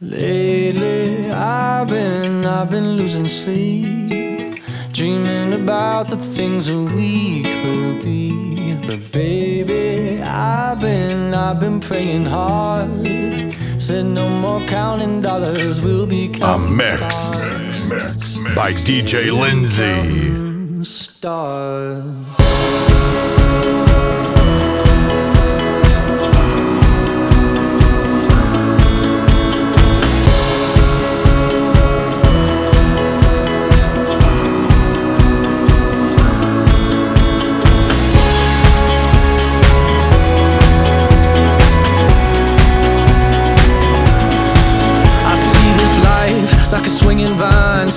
Lately, I've been, I've been losing sleep, dreaming about the things that we could be. But baby, I've been, I've been praying hard. Said no more counting dollars, we'll be A counting mix stars. by DJ Lindsay. Stars.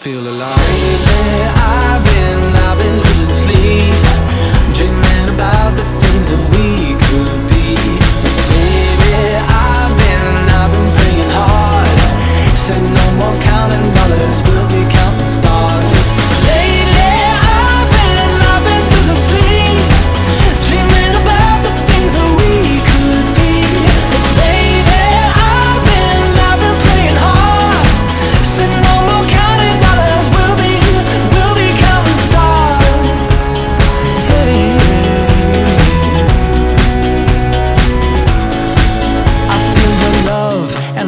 feel alive. Lately, I've been, I've been losing sleep, dreaming about the things that we could be. Baby, I've been, I've been praying hard. Said no more counting dollars, we'll be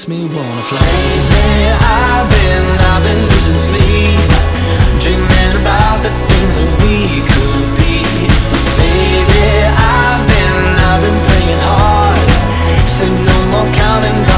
Makes me wanna fly. Lately, I've been, I've been losing sleep, dreaming about the things that we could be. But Baby, I've been, I've been praying hard. Said no more counting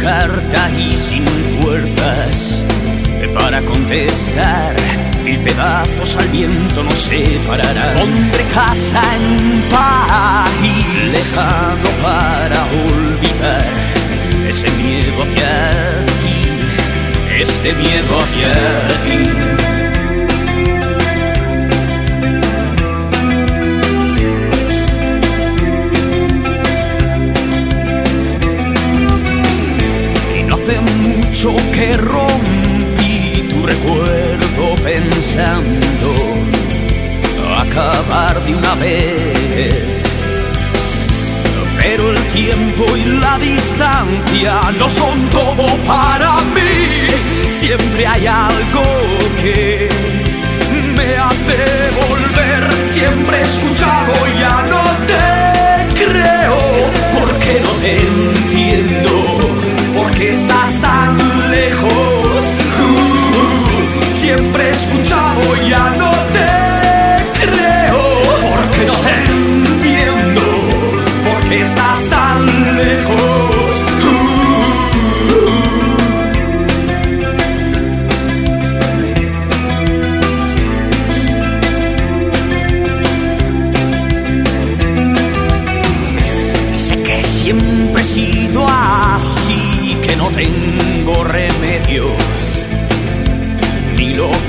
carta y sin fuerzas para contestar. Mil pedazos al viento nos separarán. Pondré casa en país lejano para olvidar ese miedo hacia ti, este miedo hacia ti. Mucho que rompí tu recuerdo pensando acabar de una vez. Pero el tiempo y la distancia no son todo para mí. Siempre hay algo que me hace volver. Siempre he escuchado, ya no te creo. Porque no te entiendo. Porque estás tan ya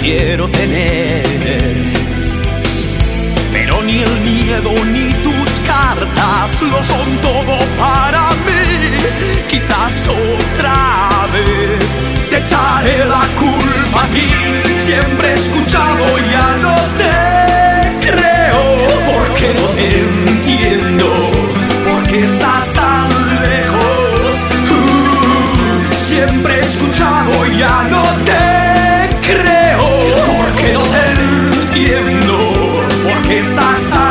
quiero tener. Pero ni el miedo ni tus cartas lo son todo para mí. Quizás otra vez te echaré la culpa a ti. Siempre he escuchado, ya no te creo, porque no te entiendo, porque estás tan lejos. Uh, siempre he escuchado, ya no te estás tan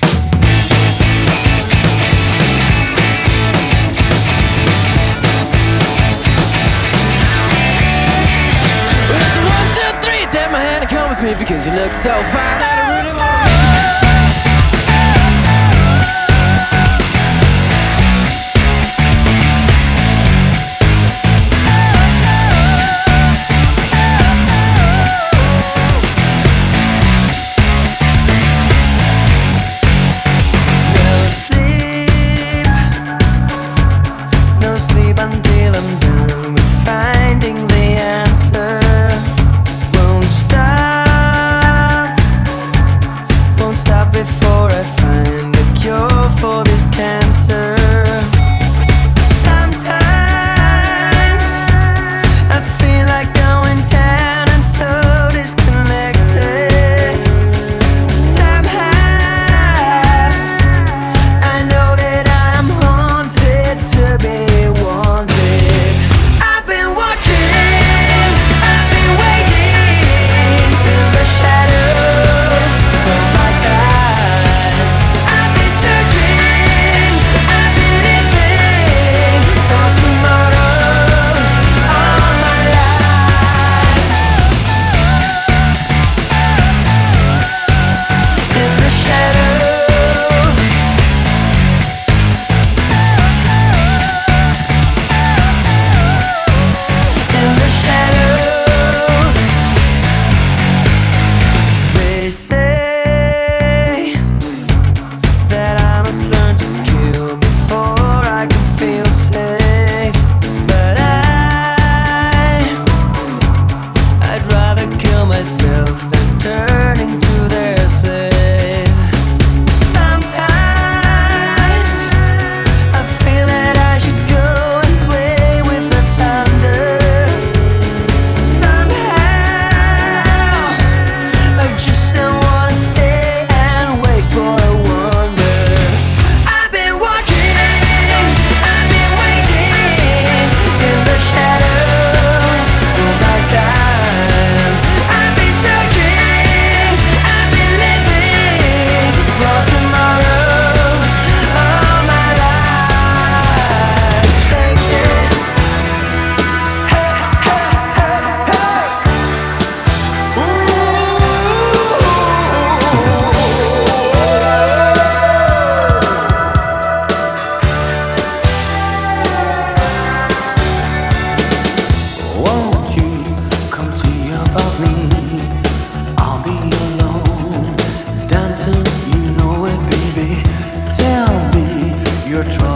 me because you look so fine. better, you know it, baby. Tell me you're trying.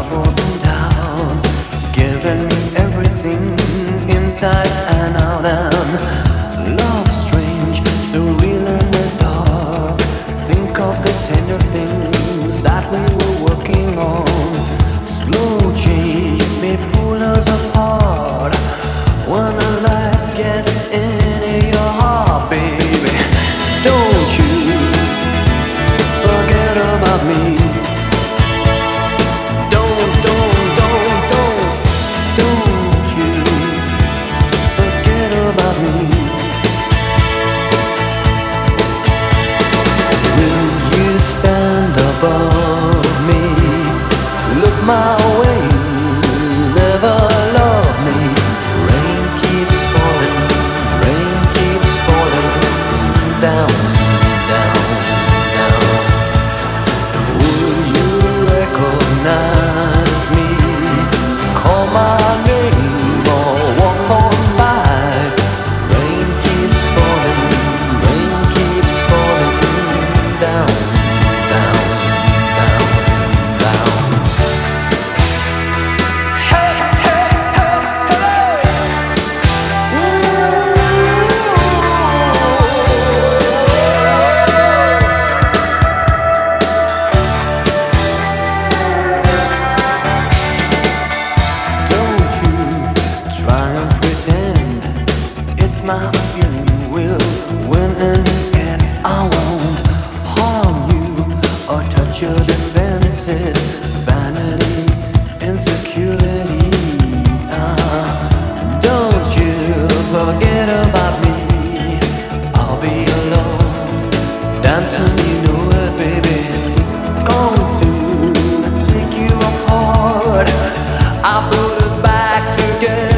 back together.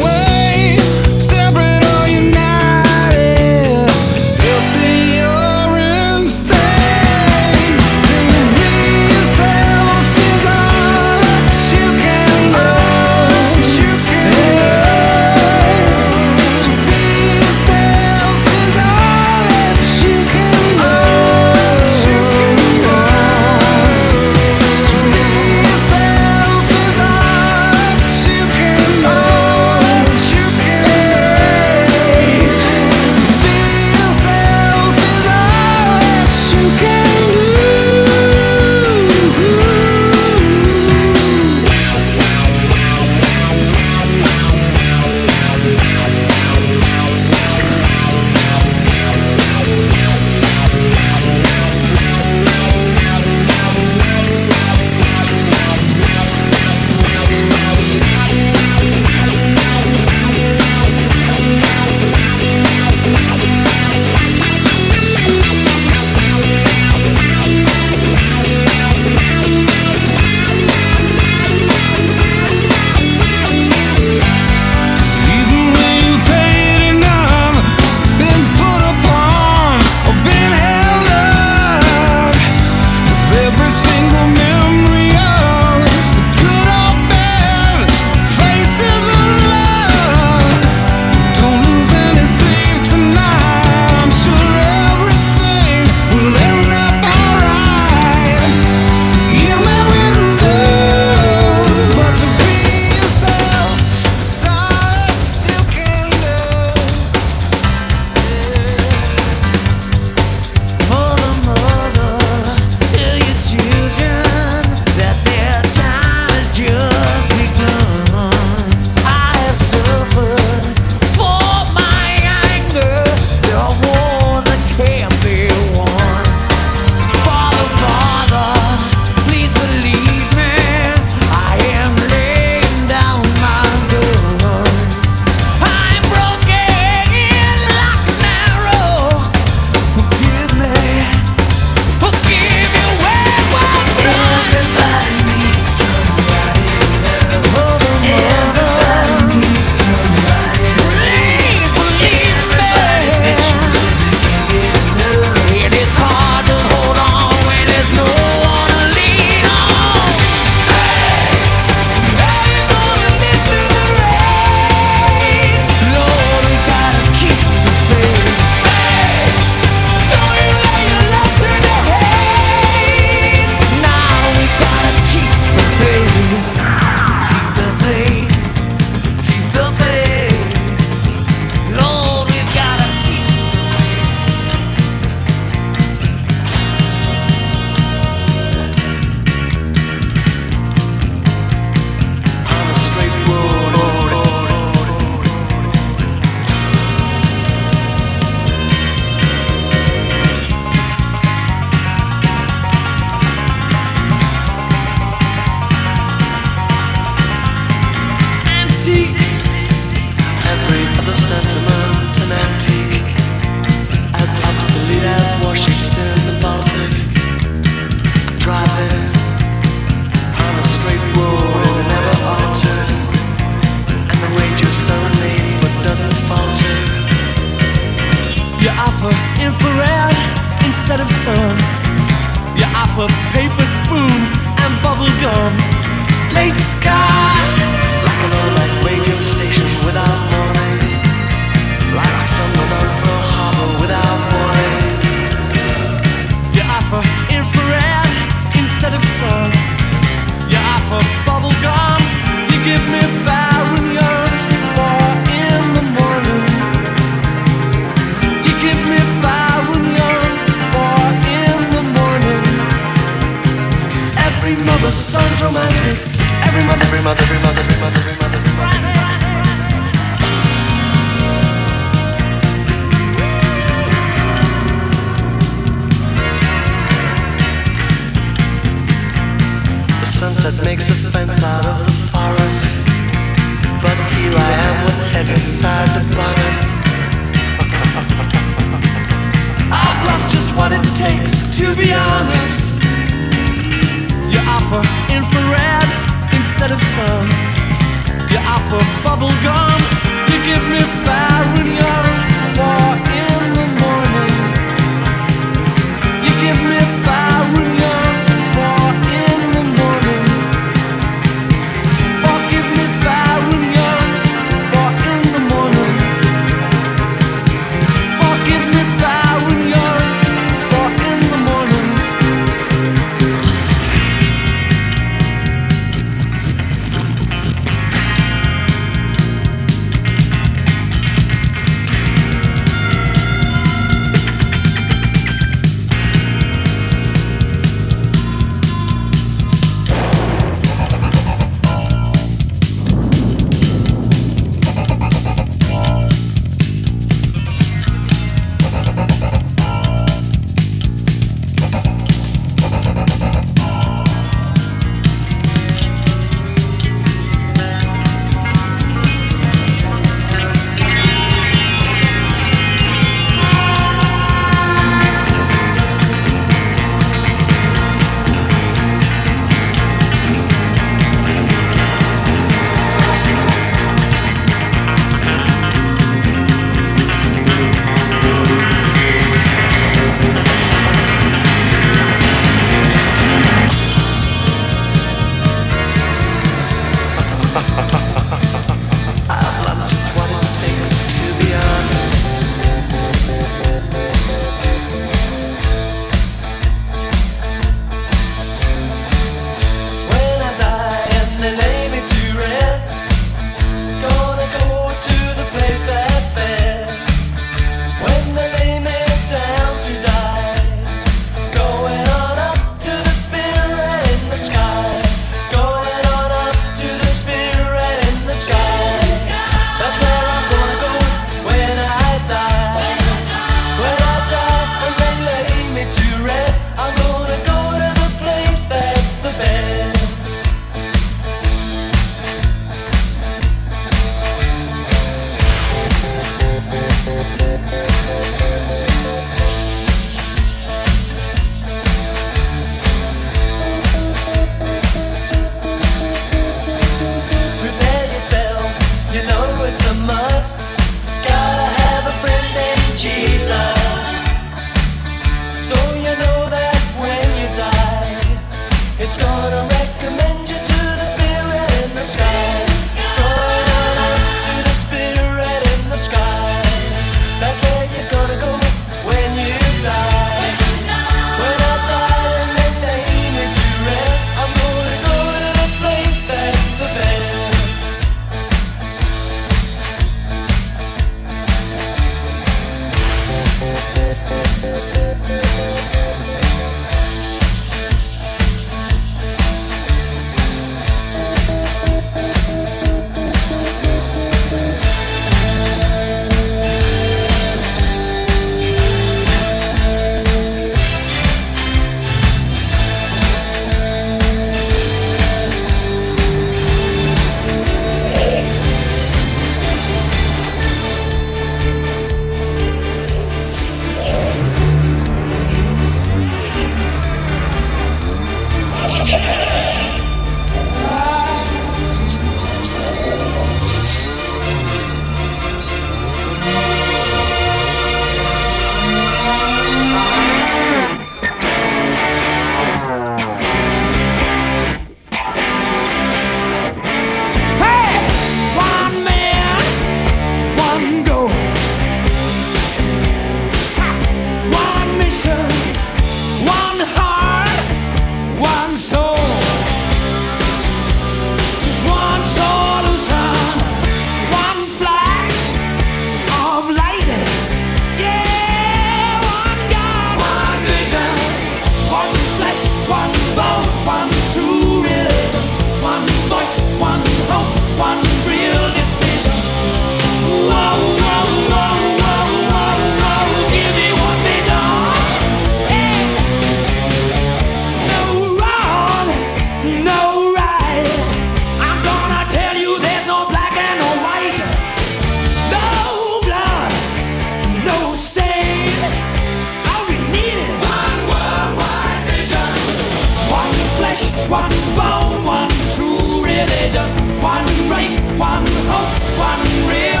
one bone, one true religion, one race, one hope, one real.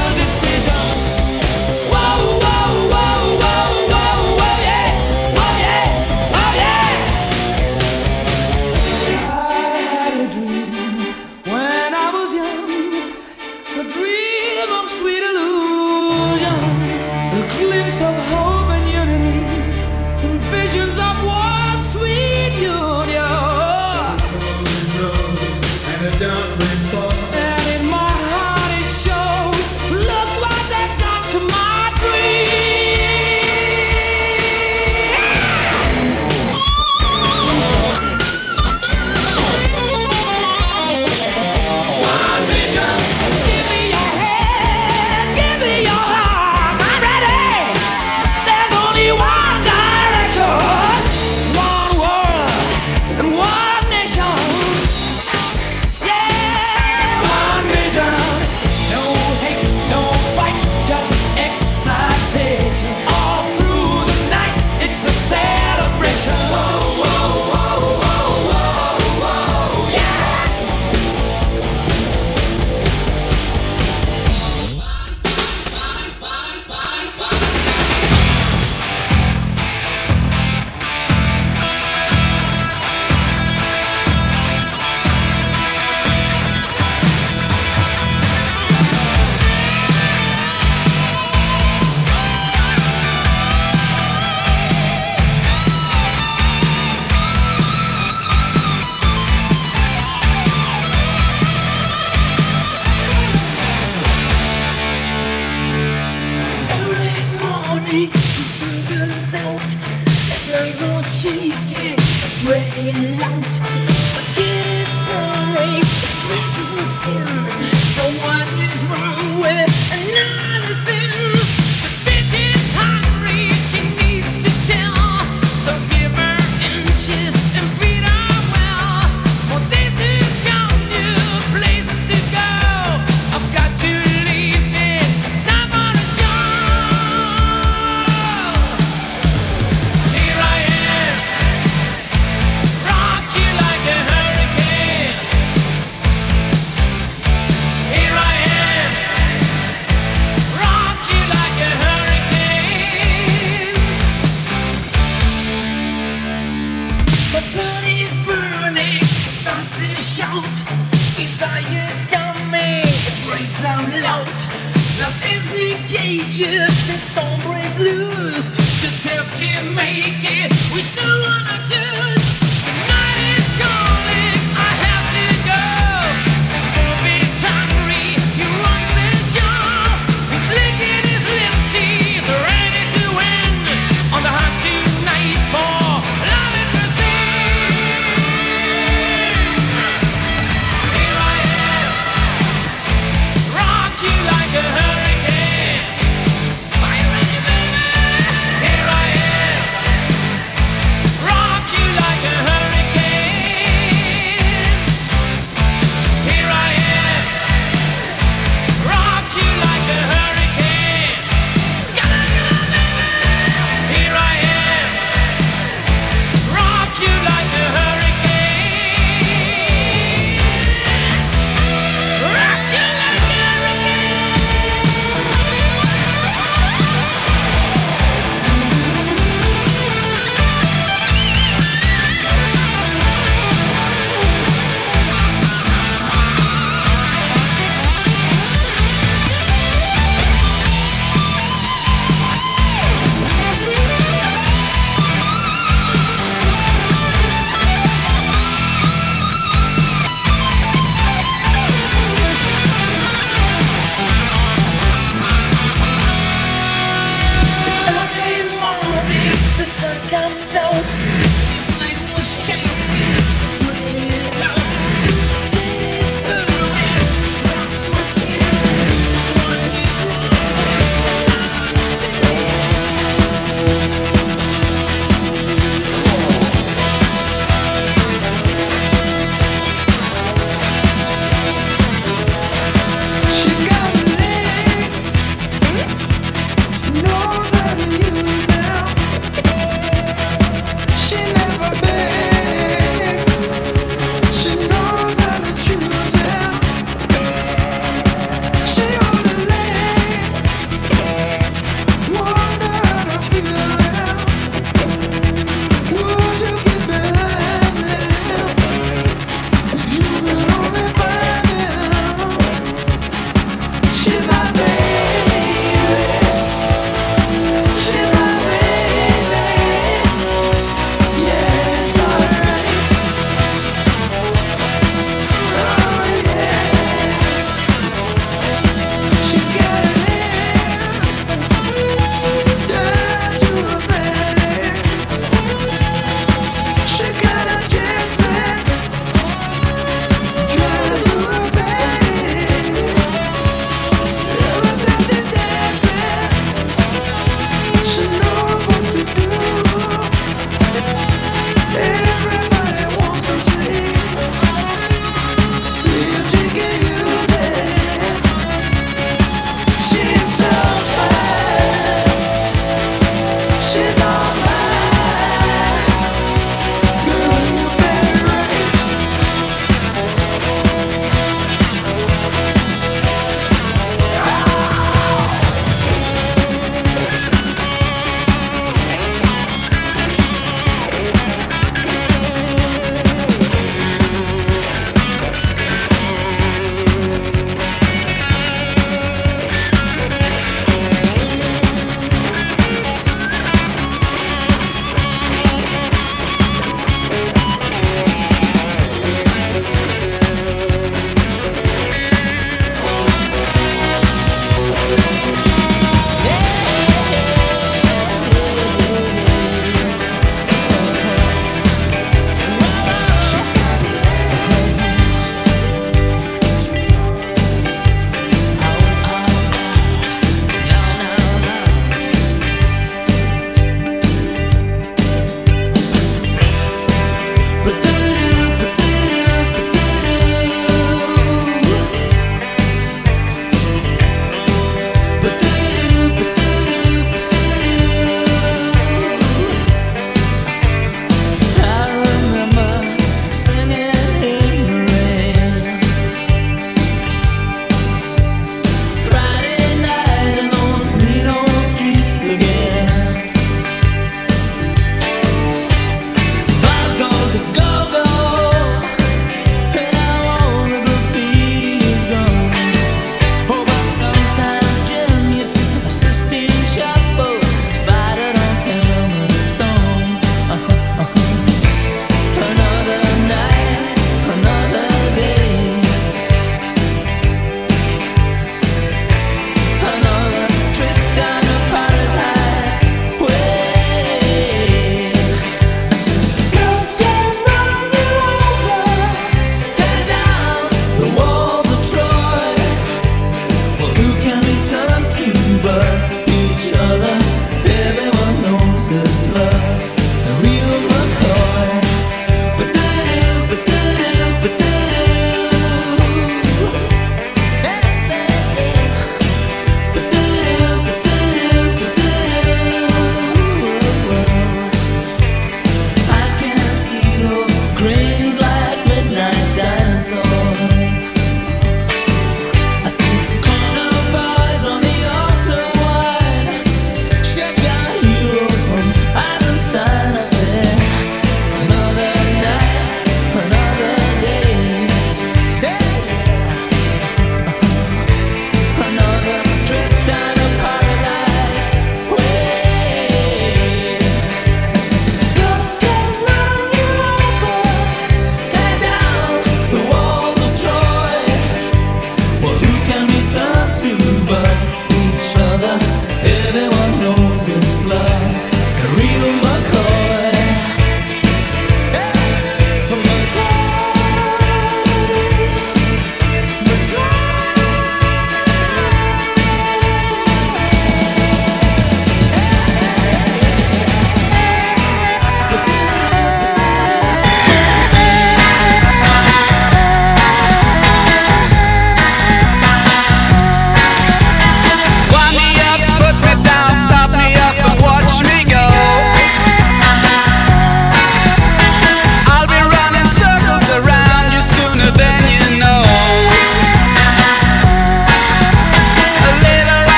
out. It's like you're shaking, breaking out. My kid is burning, it reaches my skin. So what is wrong with another sin?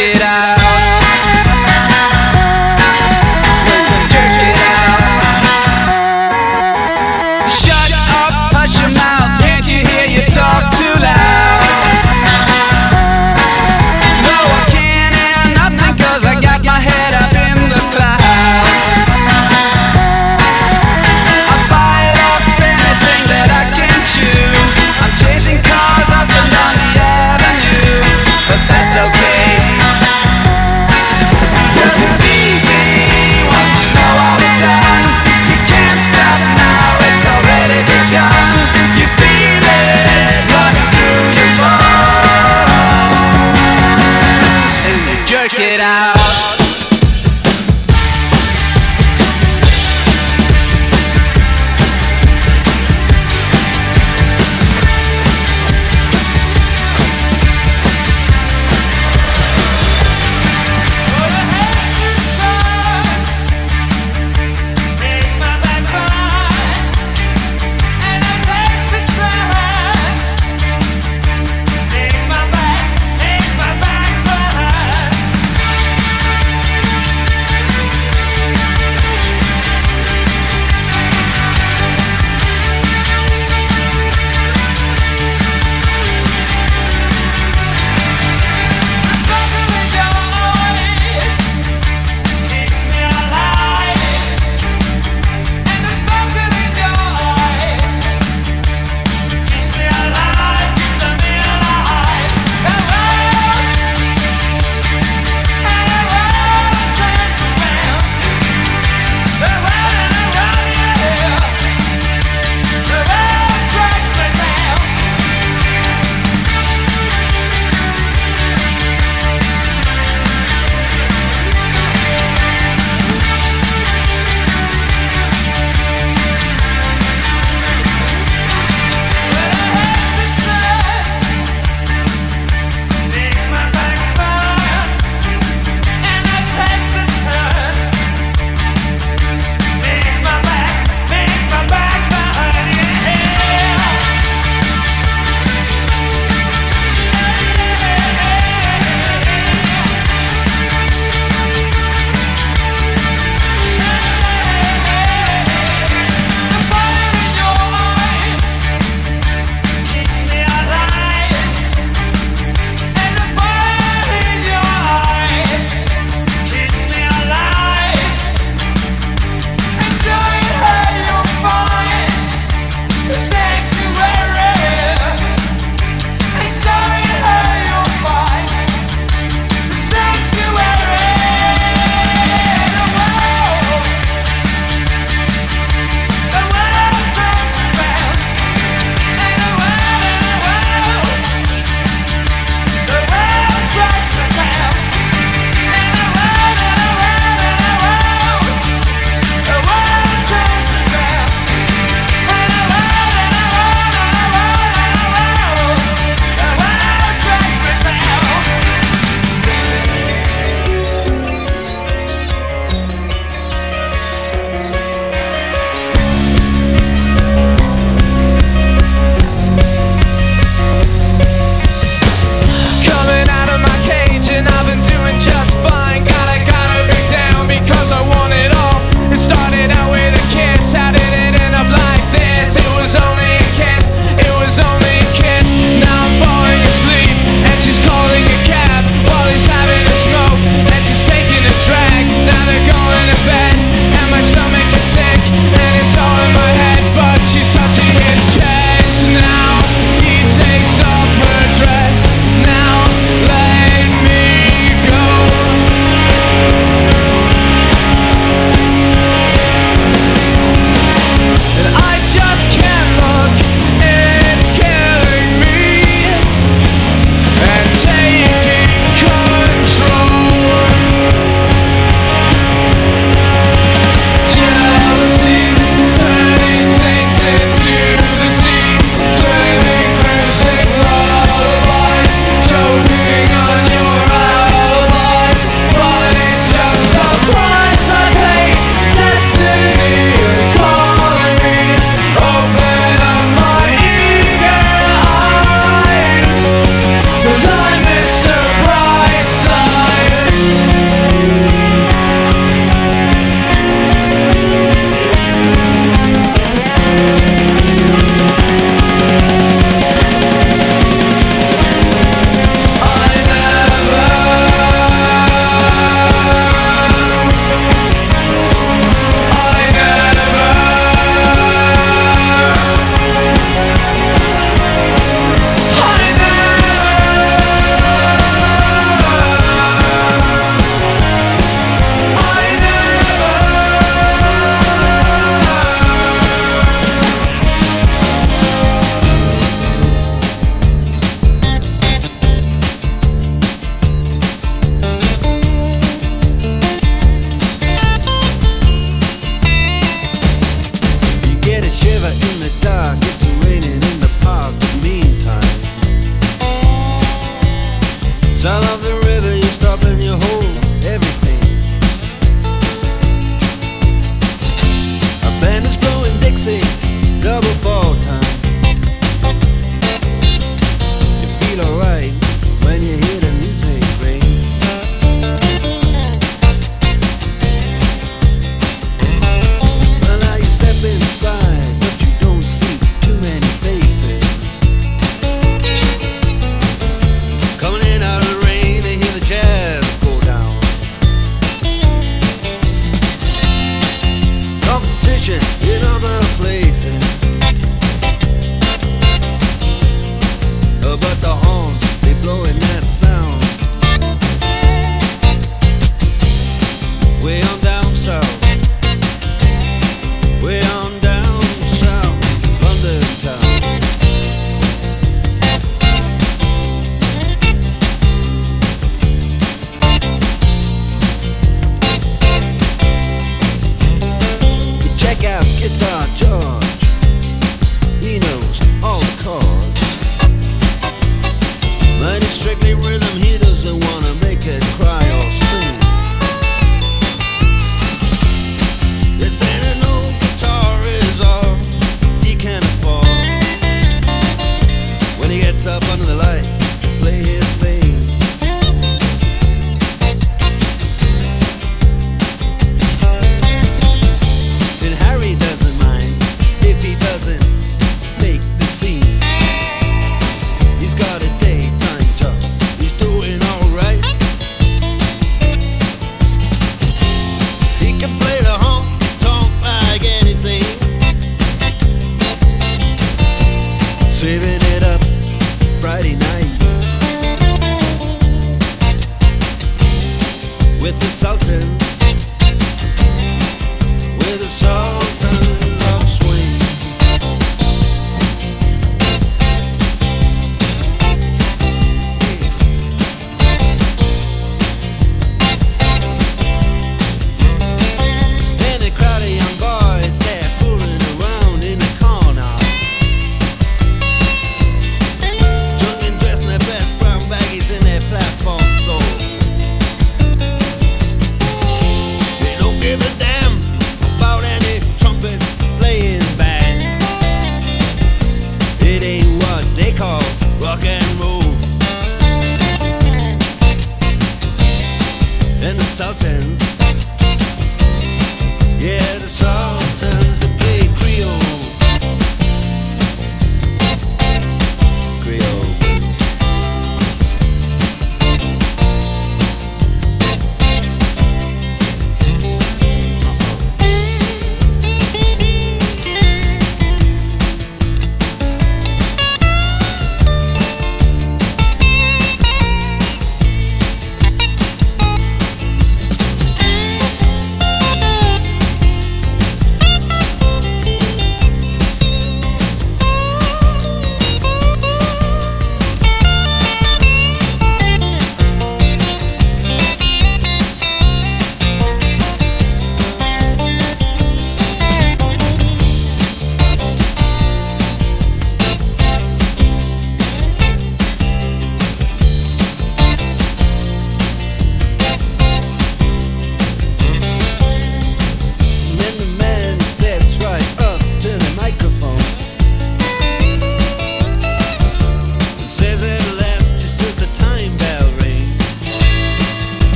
It out.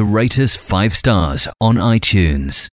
To rate us 5 stars on iTunes.